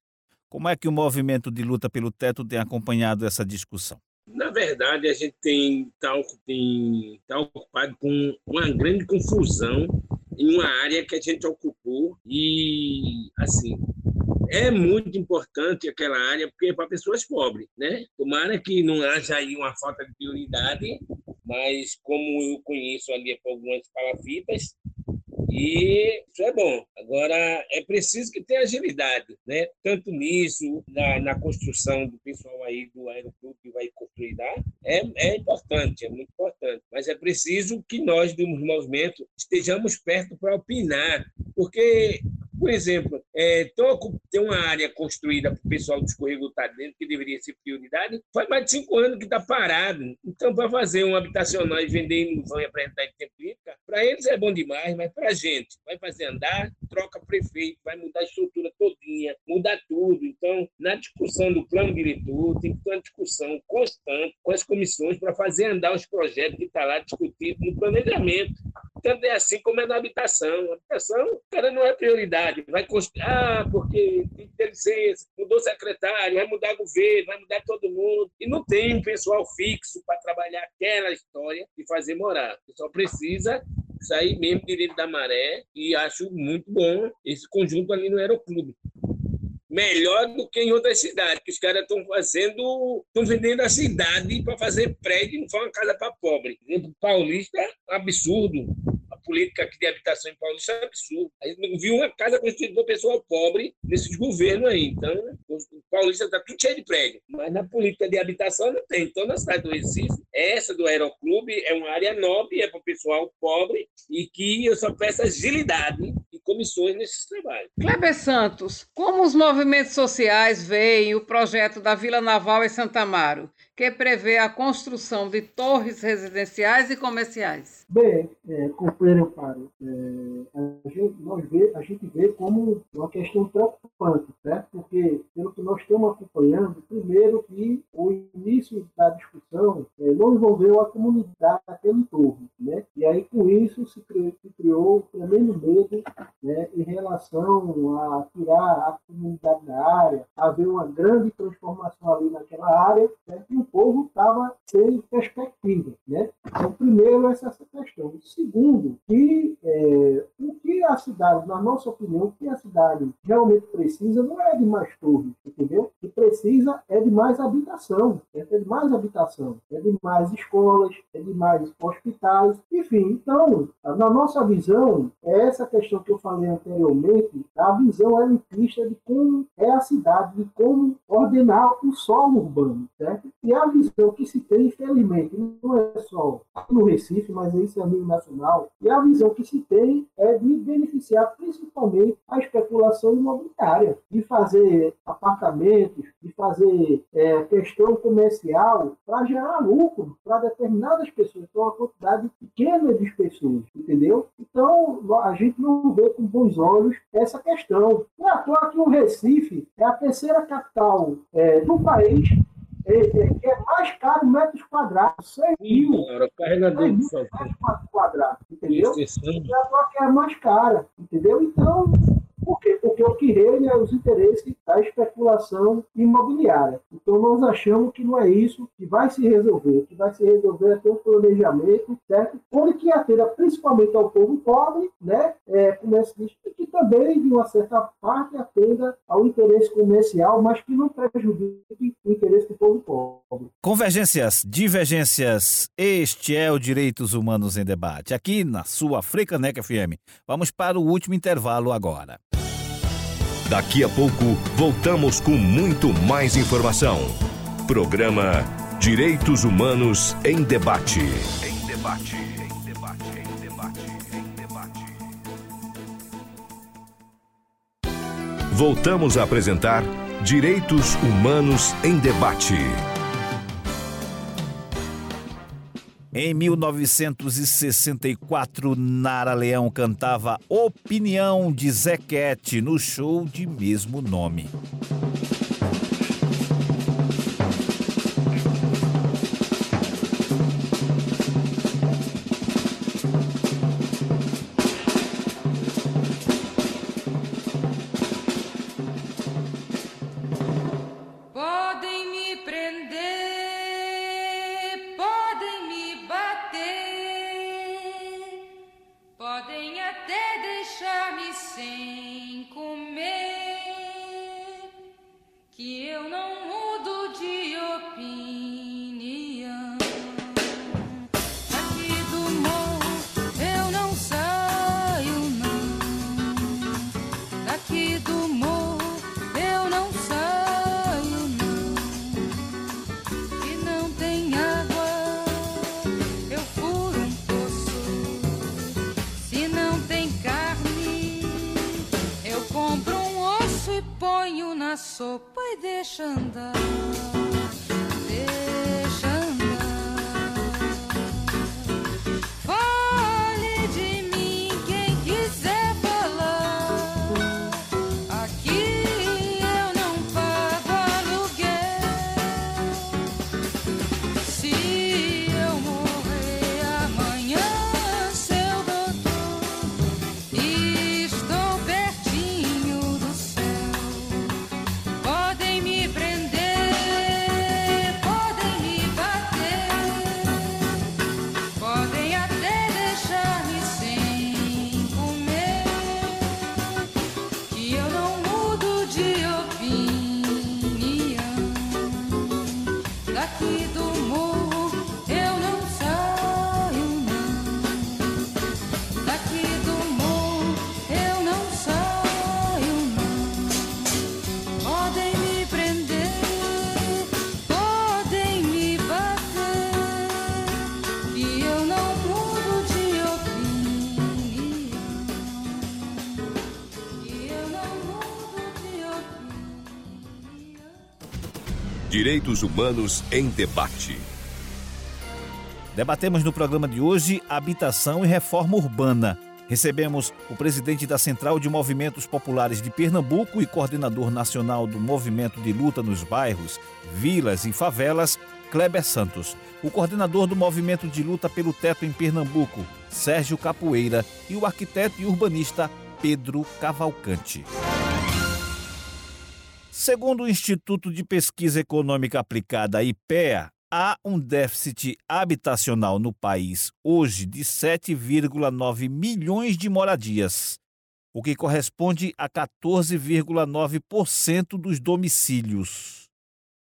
Como é que o movimento de luta pelo teto tem acompanhado essa discussão? Na verdade, a gente tem está tá ocupado com uma grande confusão em uma área que a gente ocupou e assim é muito importante aquela área porque é para pessoas pobres, né? Tomara que não haja aí uma falta de prioridade, mas como eu conheço ali algumas palafitas, e isso é bom. Agora, é preciso que tenha agilidade, né? tanto nisso, na, na construção do pessoal aí do aeroporto que vai construir lá, é, é importante, é muito importante. Mas é preciso que nós, do movimento, estejamos perto para opinar, porque por exemplo, é, tem uma área construída para o pessoal do escorrego estar tá dentro, que deveria ser prioridade, faz mais de cinco anos que está parado. Então, para fazer um habitacional e vender e apresentar em tempo para eles é bom demais, mas para a gente, vai fazer andar, troca prefeito, vai mudar a estrutura todinha, mudar tudo. Então, na discussão do plano diretor, tem que ter uma discussão constante com as comissões para fazer andar os projetos que estão tá lá discutidos no planejamento. Tanto é assim como é na habitação. A habitação, cara não é prioridade. Vai construir, ah, porque tem que ter licença, mudou secretário, vai mudar governo, vai mudar todo mundo. E não tem pessoal fixo para trabalhar aquela história e fazer morar. Só precisa sair mesmo direito da maré e acho muito bom esse conjunto ali no Aeroclube melhor do que em outras cidades, que os caras estão fazendo, estão vendendo a cidade para fazer prédio não faz uma casa para pobre. Exemplo, Paulista, absurdo política de habitação em Paulista é absurdo. A gente não viu uma casa construída por pessoal pobre nesses governos aí. Então, o Paulista está tudo cheio de prédio. Mas na política de habitação não tem. Então, na cidade do Recife, essa do Aeroclube é uma área nobre, é para o pessoal pobre e que eu só peço agilidade e comissões nesses trabalhos. Kleber Santos, como os movimentos sociais veem o projeto da Vila Naval em Santa Amaro? Que prevê a construção de torres residenciais e comerciais? Bem, é, companheiro Amparo, é, a, gente, nós vê, a gente vê como uma questão preocupante, certo? porque, pelo que nós estamos acompanhando, primeiro que o início da discussão é, não envolveu a comunidade daquele entorno, né? e aí com isso se criou, se criou um tremendo medo né, em relação a tirar a comunidade da área, haver uma grande transformação ali naquela área, certo? e o povo estava sem perspectiva. Né? Então, primeiro, essa, essa questão. Segundo, que é, a cidade, na nossa opinião, o que a cidade realmente precisa não é de mais torres, entendeu? O que precisa é de mais habitação, é de mais habitação, é de mais escolas, é de mais hospitais, enfim. Então, na nossa visão, é essa questão que eu falei anteriormente, a visão elitista de como é a cidade, de como ordenar o solo urbano, certo? E a visão que se tem, infelizmente, não é só no Recife, mas isso é a nível nacional, e a visão que se tem é de beneficiar principalmente a especulação imobiliária, de fazer apartamentos, de fazer é, questão comercial para gerar lucro para determinadas pessoas, então uma quantidade pequena de pessoas, entendeu? Então a gente não vê com bons olhos essa questão. Não é à toa que o Recife é a terceira capital é, do país que é mais caro metros quadrados, 100 mil. Carregador de metros quadrados, entendeu? E a troca é mais cara, entendeu? Então, por quê? Porque o que reina é os interesses da especulação imobiliária. Então, nós achamos que não é isso que vai se resolver. O que vai se resolver é ter um planejamento, certo? Onde que atenda principalmente ao povo pobre, né? É, comércio e que também, de uma certa parte, atenda ao interesse comercial, mas que não prejudique o interesse do povo pobre. Convergências, divergências, este é o Direitos Humanos em Debate, aqui na sua Frecaneca FM. Vamos para o último intervalo agora. Daqui a pouco voltamos com muito mais informação. Programa Direitos Humanos em Debate. Em debate, em debate, em debate, em debate. Voltamos a apresentar Direitos Humanos em Debate. Em 1964, Nara Leão cantava Opinião de Zequete no show de mesmo nome. Direitos Humanos em Debate. Debatemos no programa de hoje habitação e reforma urbana. Recebemos o presidente da Central de Movimentos Populares de Pernambuco e coordenador nacional do Movimento de Luta nos Bairros, Vilas e Favelas, Kleber Santos. O coordenador do Movimento de Luta pelo Teto em Pernambuco, Sérgio Capoeira, e o arquiteto e urbanista Pedro Cavalcante. Segundo o Instituto de Pesquisa Econômica Aplicada, IPEA, há um déficit habitacional no país hoje de 7,9 milhões de moradias, o que corresponde a 14,9% dos domicílios.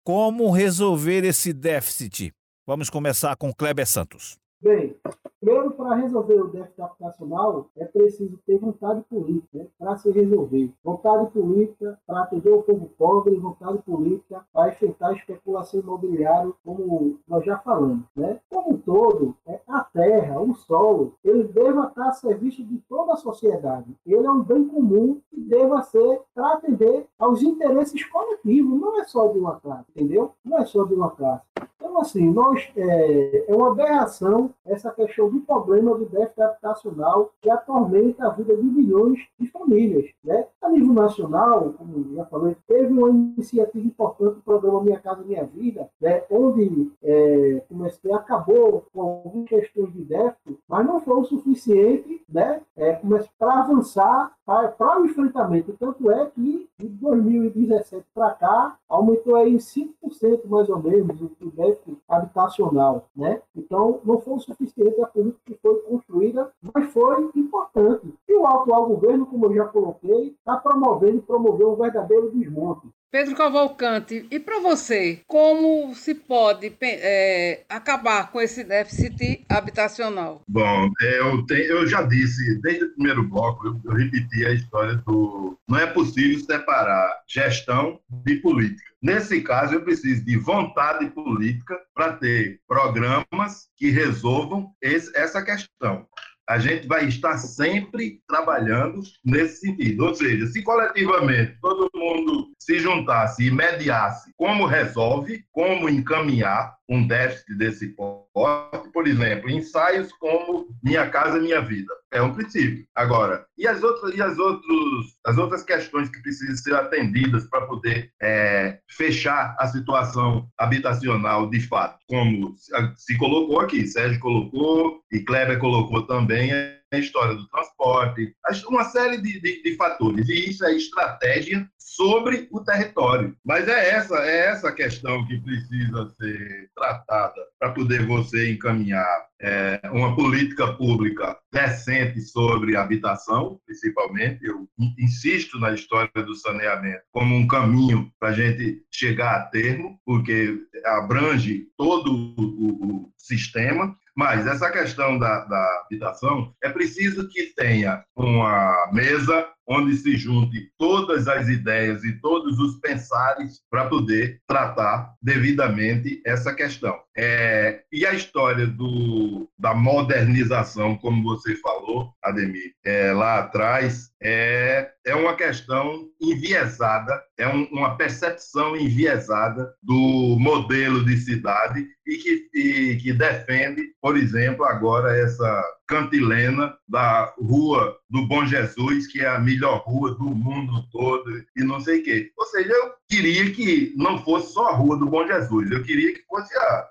Como resolver esse déficit? Vamos começar com Kleber Santos. Bem, primeiro, para resolver o déficit habitacional, é preciso ter vontade política né, para se resolver. Vontade política para atender o povo pobre, vontade política para enfrentar a especulação imobiliária, como nós já falamos. Né? Como um todo, é, a terra, o solo, ele deva estar a serviço de toda a sociedade. Ele é um bem comum que deva ser para atender aos interesses coletivos, não é só de uma classe, entendeu? Não é só de uma classe. Então, assim, nós, é, é uma aberração essa questão do problema do déficit habitacional que atormenta a vida de milhões de famílias. Né? A nível nacional, como já falei, teve uma iniciativa importante, o programa Minha Casa Minha Vida, né? onde é, comecei, acabou com algumas questões de déficit, mas não foi o suficiente né? é, para avançar para o enfrentamento. Tanto é que de 2017 para cá, aumentou aí em 5% mais ou menos o déficit habitacional. Né? Então, não foi o suficiente a política que foi construída, mas foi importante. E o atual governo, como eu já coloquei, está promovendo e promoveu um verdadeiro desmonte. Pedro Cavalcante, e para você, como se pode é, acabar com esse déficit habitacional? Bom, eu, tenho, eu já disse, desde o primeiro bloco, eu, eu repeti a história do. Não é possível separar gestão de política. Nesse caso, eu preciso de vontade política para ter programas que resolvam esse, essa questão a gente vai estar sempre trabalhando nesse sentido. Ou seja, se coletivamente todo mundo se juntasse e mediasse como resolve, como encaminhar um déficit desse porte, por exemplo, ensaios como Minha Casa Minha Vida. É um princípio. Agora, e as outras, e as outros, as outras questões que precisam ser atendidas para poder é, fechar a situação habitacional de fato, como se colocou aqui, Sérgio colocou e Kleber colocou também, a história do transporte, uma série de, de, de, fatores. E isso é estratégia sobre o território. Mas é essa, é essa questão que precisa ser tratada para poder você encaminhar é, uma política pública decente sobre habitação, principalmente. Eu insisto na história do saneamento como um caminho para a gente chegar a termo, porque abrange todo o, o sistema mas essa questão da, da habitação, é preciso que tenha uma mesa onde se junte todas as ideias e todos os pensares para poder tratar devidamente essa questão. É, e a história do, da modernização, como você falou, Ademir, é, lá atrás, é, é uma questão enviesada, é um, uma percepção enviesada do modelo de cidade e que, e, que defende, por exemplo, agora essa cantilena da Rua do Bom Jesus, que é a melhor rua do mundo todo, e não sei o quê. Ou seja, eu queria que não fosse só a Rua do Bom Jesus, eu queria que fosse a,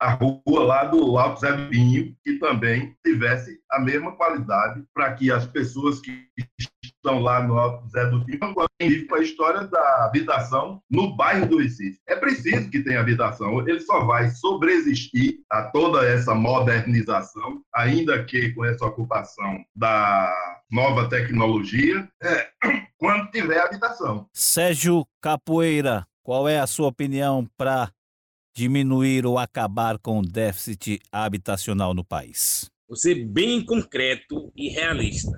a rua lá do Zé Pinho, que também tivesse a mesma qualidade para que as pessoas que lá no Alto Zé do Pinho vivam com a história da habitação no bairro do Recife. É preciso que tenha habitação, ele só vai sobreexistir a toda essa modernização, ainda que com essa ocupação da nova tecnologia, é, (clears throat) quando tiver habitação. Sérgio Capoeira, qual é a sua opinião para diminuir ou acabar com o déficit habitacional no país? Você bem concreto e realista.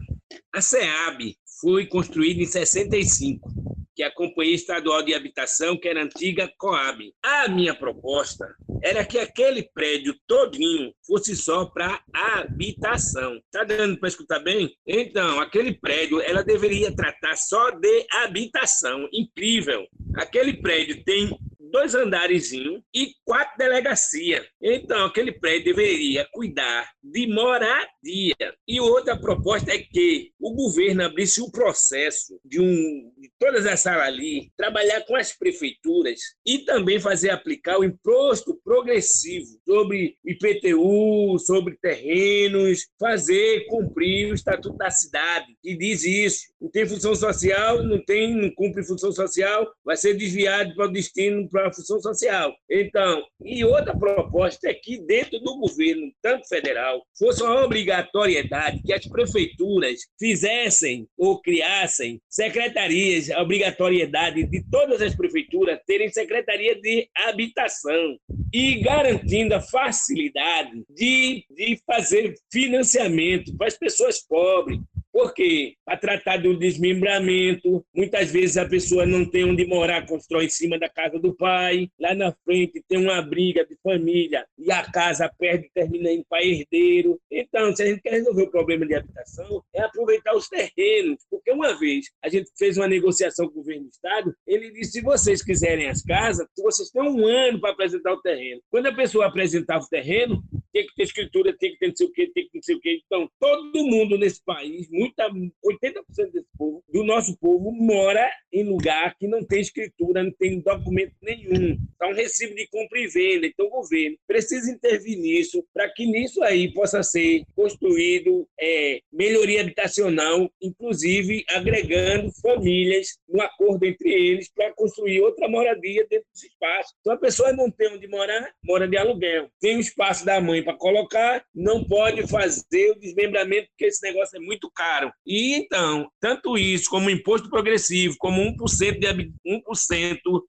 A SEAB foi construída em 65, que é a Companhia Estadual de Habitação, que era antiga Coab. A minha proposta era que aquele prédio todinho fosse só para habitação. Tá dando para escutar bem? Então, aquele prédio, ela deveria tratar só de habitação. Incrível. Aquele prédio tem dois andares e quatro delegacias. Então, aquele prédio deveria cuidar de moradia. E outra proposta é que o governo abrisse o processo de, um, de todas as salas ali, trabalhar com as prefeituras e também fazer aplicar o imposto progressivo sobre IPTU, sobre terrenos, fazer cumprir o Estatuto da Cidade, que diz isso. Não tem função social, não tem, não cumpre função social, vai ser desviado para o destino para a função social. Então, e outra proposta é que dentro do governo, tanto federal, fosse uma obrigatoriedade que as prefeituras fizessem ou criassem secretarias, a obrigatoriedade de todas as prefeituras terem secretaria de habitação e garantindo a facilidade de, de fazer financiamento para as pessoas pobres, porque para tratar do desmembramento, muitas vezes a pessoa não tem onde morar, constrói em cima da casa do pai, lá na frente tem uma briga de família e a casa perde termina indo para herdeiro. Então, se a gente quer resolver o problema de habitação, é aproveitar os terrenos, porque uma vez a gente fez uma negociação com o governo do estado, ele disse: se vocês quiserem as casas, vocês têm um ano para apresentar o terreno. Quando a pessoa apresentava o terreno, tem que ter escritura, tem que ter não sei o quê, tem que ter não sei o quê. Então, todo mundo nesse país, muita, 80% desse povo, do nosso povo, mora em lugar que não tem escritura, não tem documento nenhum. Está um recibo de compra e venda. Então, o governo precisa intervir nisso para que nisso aí possa ser construído é, melhoria habitacional, inclusive agregando famílias no acordo entre eles para construir outra moradia dentro dos espaços. Então, a pessoa não tem onde morar, mora de aluguel. Tem o espaço da mãe para colocar, não pode fazer o desmembramento porque esse negócio é muito caro. E então, tanto isso como o imposto progressivo, como como 1%, de, 1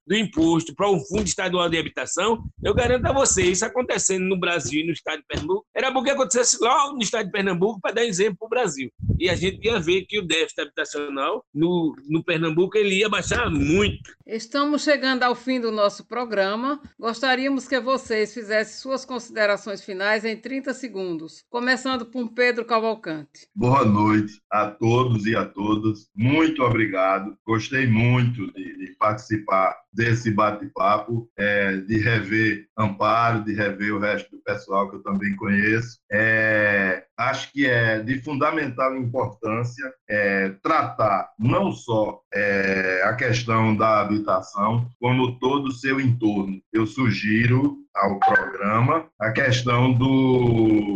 do imposto para um fundo estadual de habitação, eu garanto a você, isso acontecendo no Brasil e no estado de Pernambuco, era porque acontecesse logo no estado de Pernambuco, para dar exemplo para o Brasil. E a gente ia ver que o déficit habitacional no, no Pernambuco ele ia baixar muito. Estamos chegando ao fim do nosso programa. Gostaríamos que vocês fizessem suas considerações finais em 30 segundos, começando por Pedro Cavalcante. Boa noite a todos e a todas. Muito obrigado. Gostei muito de, de participar desse bate-papo, é, de rever Amparo, de rever o resto do pessoal que eu também conheço. É, acho que é de fundamental importância é, tratar não só é, a questão da habitação, como todo o seu entorno. Eu sugiro ao programa a questão do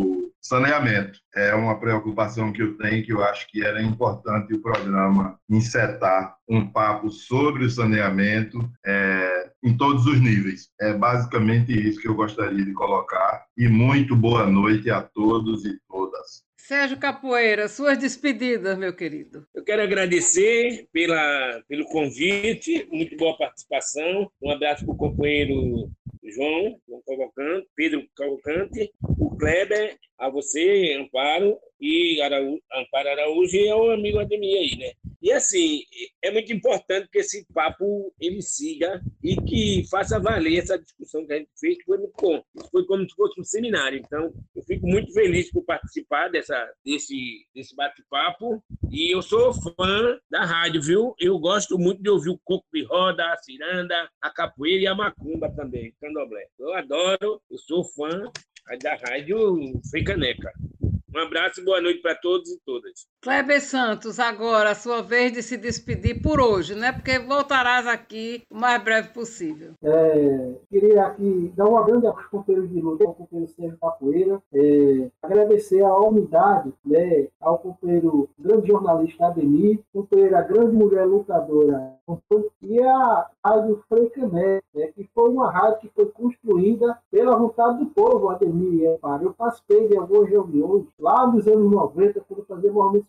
Saneamento é uma preocupação que eu tenho, que eu acho que era importante o programa insetar um papo sobre o saneamento é, em todos os níveis. É basicamente isso que eu gostaria de colocar. E muito boa noite a todos e todas. Sérgio Capoeira, suas despedidas, meu querido. Eu quero agradecer pela, pelo convite, muito boa participação. Um abraço para o companheiro João, João Cavalcante, Pedro Cavalcante, o Kleber, a você, Amparo, e Araújo, Amparo Araújo e ao amigo Ademir aí, né? E assim, é muito importante que esse papo ele siga e que faça valer essa discussão que a gente fez, que foi muito bom. Foi como se fosse um seminário. Então, eu fico muito feliz por participar dessa, desse, desse bate-papo. E eu sou fã da rádio, viu? Eu gosto muito de ouvir o Coco de Roda, a Ciranda, a Capoeira e a Macumba também, Candomblé. Eu adoro, eu sou fã da rádio Fricaneca. Um abraço e boa noite para todos e todas. Kleber Santos, agora a sua vez de se despedir por hoje, né? Porque voltarás aqui o mais breve possível. É, queria aqui dar uma grande aos companheiros de luta, ao companheiro Sérgio Capoeira, é, agradecer a unidade, né, ao companheiro grande jornalista Ademir, companheira grande mulher lutadora e a Rádio Freicané, né, que foi uma rádio que foi construída pela vontade do povo, Ademir. É, eu participei de algumas reuniões lá nos anos 90, quando fazia movimento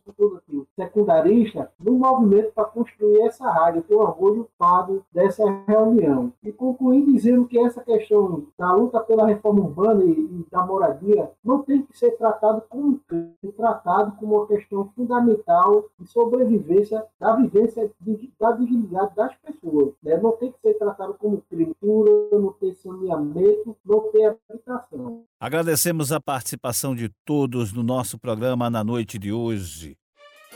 secundarista, no movimento para construir essa rádio. Eu tenho orgulho fado dessa reunião. E concluí dizendo que essa questão da luta pela reforma urbana e, e da moradia não tem que ser tratado como um tratado como uma questão fundamental de sobrevivência, da vivência da dignidade das pessoas. Né? Não tem que ser tratado como criatura, não tem saneamento, não tem habitação. Agradecemos a participação de todos no nosso programa na noite de hoje.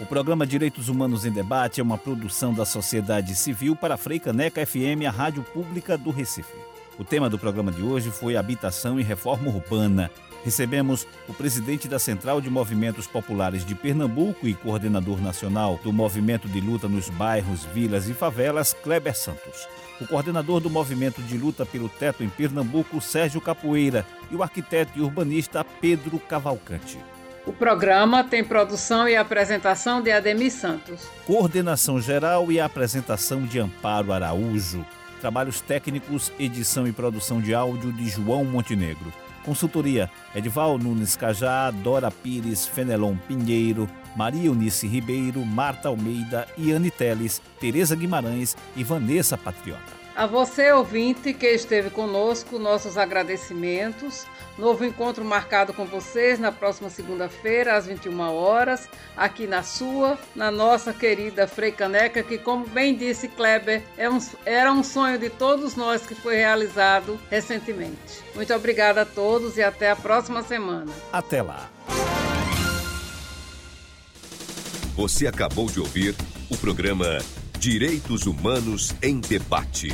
O programa Direitos Humanos em Debate é uma produção da sociedade civil para a Freicaneca FM, a rádio pública do Recife. O tema do programa de hoje foi Habitação e Reforma Urbana. Recebemos o presidente da Central de Movimentos Populares de Pernambuco e coordenador nacional do Movimento de Luta nos Bairros, Vilas e Favelas, Kleber Santos o coordenador do movimento de luta pelo teto em Pernambuco, Sérgio Capoeira, e o arquiteto e urbanista Pedro Cavalcante. O programa tem produção e apresentação de Ademir Santos. Coordenação geral e apresentação de Amparo Araújo. Trabalhos técnicos, edição e produção de áudio de João Montenegro. Consultoria: Edval Nunes Cajá, Dora Pires, Fenelon Pinheiro, Maria Eunice Ribeiro, Marta Almeida, Iane Teles, Tereza Guimarães e Vanessa Patriota. A você, ouvinte, que esteve conosco, nossos agradecimentos. Novo encontro marcado com vocês na próxima segunda-feira, às 21 horas, aqui na sua, na nossa querida Freicaneca, que, como bem disse Kleber, é um, era um sonho de todos nós que foi realizado recentemente. Muito obrigada a todos e até a próxima semana. Até lá. Você acabou de ouvir o programa Direitos Humanos em Debate.